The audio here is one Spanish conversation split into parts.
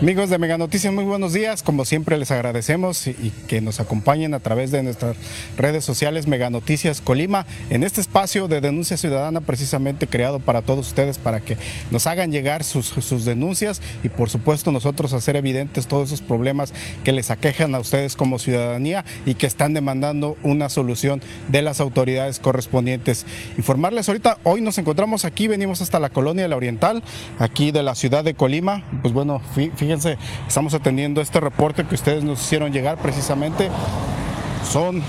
Amigos de Mega Noticias, muy buenos días. Como siempre les agradecemos y que nos acompañen a través de nuestras redes sociales Mega Noticias Colima en este espacio de denuncia ciudadana precisamente creado para todos ustedes para que nos hagan llegar sus, denuncias y por supuesto nosotros hacer evidentes todos esos problemas que les aquejan a ustedes como ciudadanía y que están demandando una solución de las autoridades correspondientes. Informarles ahorita, hoy nos encontramos aquí, venimos hasta la colonia la Oriental, aquí de la ciudad de Colima. Pues bueno, fíjense estamos atendiendo este reporte que ustedes nos hicieron llegar precisamente. Son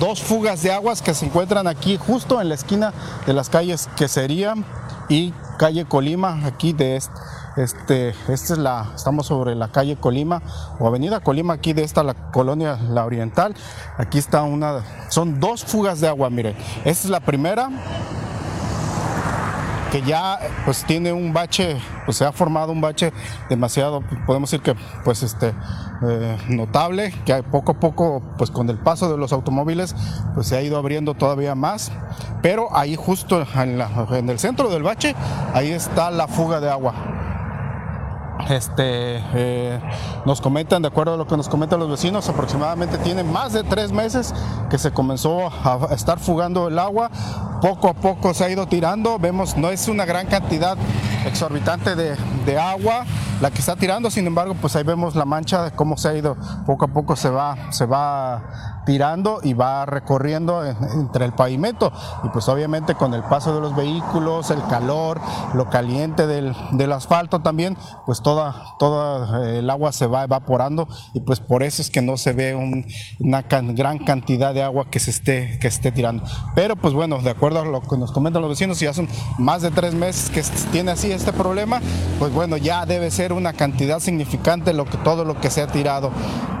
dos fugas de aguas que se encuentran aquí justo en la esquina de las calles Quesería y calle Colima, aquí de este, esta es la, estamos sobre la calle Colima o avenida Colima, aquí de esta la colonia La Oriental, aquí está una, son dos fugas de agua, mire, esta es la primera, que ya pues tiene un bache, pues se ha formado un bache demasiado, podemos decir que pues este eh, notable, que poco a poco pues con el paso de los automóviles pues se ha ido abriendo todavía más, pero ahí justo en, en el centro del bache, ahí está la fuga de agua este, eh, nos comentan, de acuerdo a lo que nos comentan los vecinos, aproximadamente tiene más de tres meses que se comenzó a estar fugando el agua. Poco a poco se ha ido tirando. Vemos, no es una gran cantidad exorbitante de, de agua la que está tirando, sin embargo, pues ahí vemos la mancha cómo se ha ido, poco a poco se va, se va tirando y va recorriendo entre el pavimento. Y pues obviamente con el paso de los vehículos, el calor, lo caliente del, del asfalto también, pues toda, toda eh, el agua se va evaporando. Y pues por eso es que no se ve una gran cantidad de agua que se esté, que esté tirando. Pero pues bueno, de acuerdo a lo que nos comentan los vecinos, ya son más de tres meses que tiene así este problema, pues bueno, ya debe ser una cantidad significante lo que, todo lo que se ha tirado.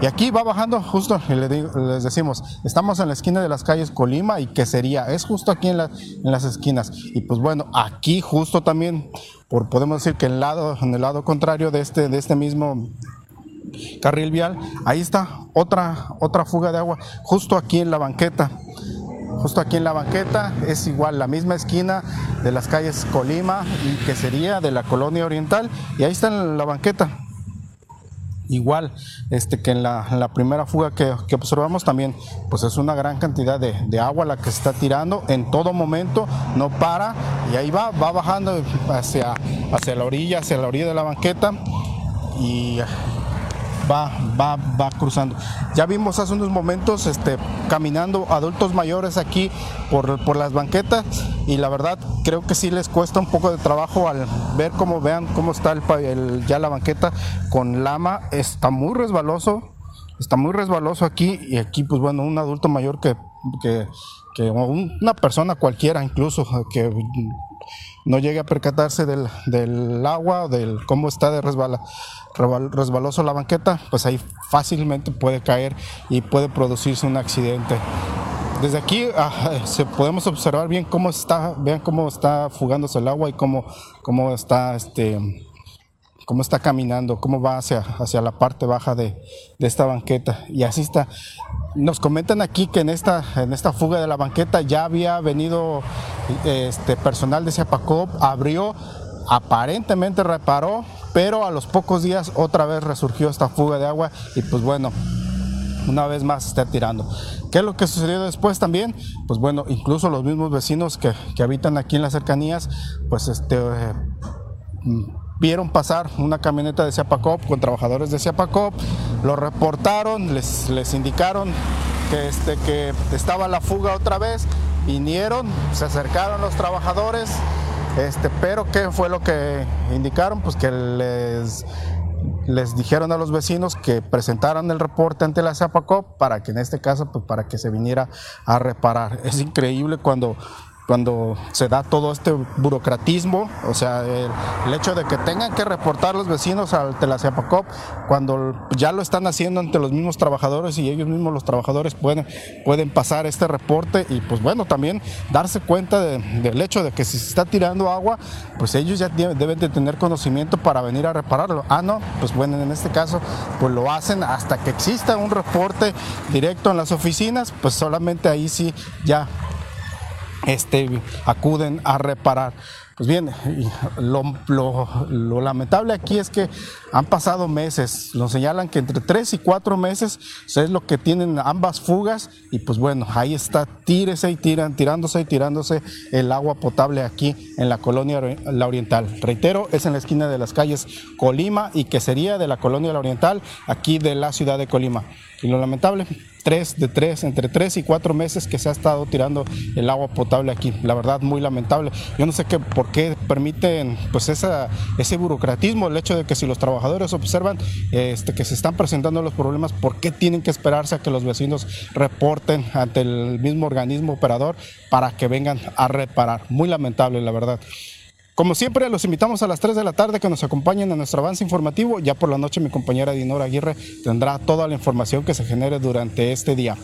Y aquí va bajando justo, les decimos, estamos en la esquina de las calles Colima y que sería, es justo aquí en, las esquinas. Y pues bueno, aquí justo también, por, podemos decir que el lado, en el lado contrario de este, de este mismo carril vial, ahí está otra, otra fuga de agua, justo aquí en la banqueta justo aquí en la banqueta, es igual la misma esquina de las calles Colima y que sería de la colonia oriental, y ahí está en la banqueta. Igual este, que en la, primera fuga que, observamos también, pues es una gran cantidad de, agua la que se está tirando en todo momento, no para, y ahí va, va bajando hacia, hacia la orilla, hacia la orilla de la banqueta, y va, va, va cruzando. Ya vimos hace unos momentos este, caminando adultos mayores aquí por, por las banquetas y la verdad creo que sí les cuesta un poco de trabajo al ver cómo vean cómo está el, ya la banqueta con lama, está muy resbaloso, está muy resbaloso aquí y aquí pues bueno, un adulto mayor que, que, que una persona cualquiera incluso que no llegue a percatarse del, del agua, del cómo está de resbala, resbaloso la banqueta, pues ahí fácilmente puede caer y puede producirse un accidente. Desde aquí ah, se podemos observar bien cómo está, vean cómo está fugándose el agua y cómo, cómo está este cómo está caminando, cómo va hacia, hacia la parte baja de, de, esta banqueta. Y así está. Nos comentan aquí que en esta, en esta fuga de la banqueta ya había venido este personal de Ciapacop, abrió, aparentemente reparó, pero a los pocos días otra vez resurgió esta fuga de agua y pues bueno, una vez más está tirando. ¿Qué es lo que sucedió después también? Pues bueno, incluso los mismos vecinos que, habitan aquí en las cercanías, pues este, eh, vieron pasar una camioneta de Ciapacop con trabajadores de Ciapacop, lo reportaron, les, les indicaron que, este, que estaba la fuga otra vez, vinieron, se acercaron los trabajadores, este, pero ¿qué fue lo que indicaron? Pues que les, les dijeron a los vecinos que presentaran el reporte ante la Zapacop para que en este caso, pues para que se viniera a reparar. Es increíble cuando cuando se da todo este burocratismo, o sea, el, hecho de que tengan que reportar los vecinos al Telaciapacop cuando ya lo están haciendo ante los mismos trabajadores y ellos mismos los trabajadores pueden, pueden pasar este reporte y pues bueno, también darse cuenta del hecho de que si se está tirando agua, pues ellos ya deben de tener conocimiento para venir a repararlo. Ah, no, pues bueno, en este caso, pues lo hacen hasta que exista un reporte directo en las oficinas, pues solamente ahí sí ya este, acuden a reparar. Pues bien, lo, lamentable aquí es que han pasado meses, nos señalan que entre tres y cuatro meses es lo que tienen ambas fugas y pues bueno, ahí está, tírese y tiran, tirándose y tirándose el agua potable aquí en la colonia La Oriental. Reitero, es en la esquina de las calles Colima y que sería de la colonia La Oriental, aquí de la ciudad de Colima. Y lo lamentable, tres de tres, entre tres y cuatro meses que se ha estado tirando el agua potable aquí. La verdad, muy lamentable. Yo no sé qué, por qué permiten pues esa, ese burocratismo, el hecho de que si los trabajadores observan este, que se están presentando los problemas, ¿por qué tienen que esperarse a que los vecinos reporten ante el mismo organismo operador para que vengan a reparar? Muy lamentable, la verdad. Como siempre, los invitamos a las 3 de la tarde que nos acompañen a nuestro avance informativo. Ya por la noche mi compañera Dinora Aguirre tendrá toda la información que se genere durante este día.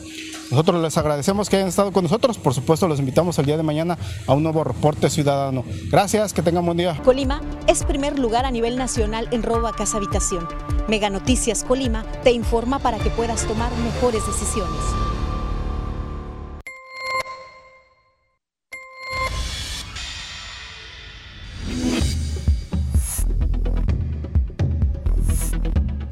Nosotros les agradecemos que hayan estado con nosotros. Por supuesto, los invitamos el día de mañana a un nuevo reporte ciudadano. Gracias, que tengan buen día. Colima es primer lugar a nivel nacional en robo a casa habitación. Mega Noticias Colima te informa para que puedas tomar mejores decisiones.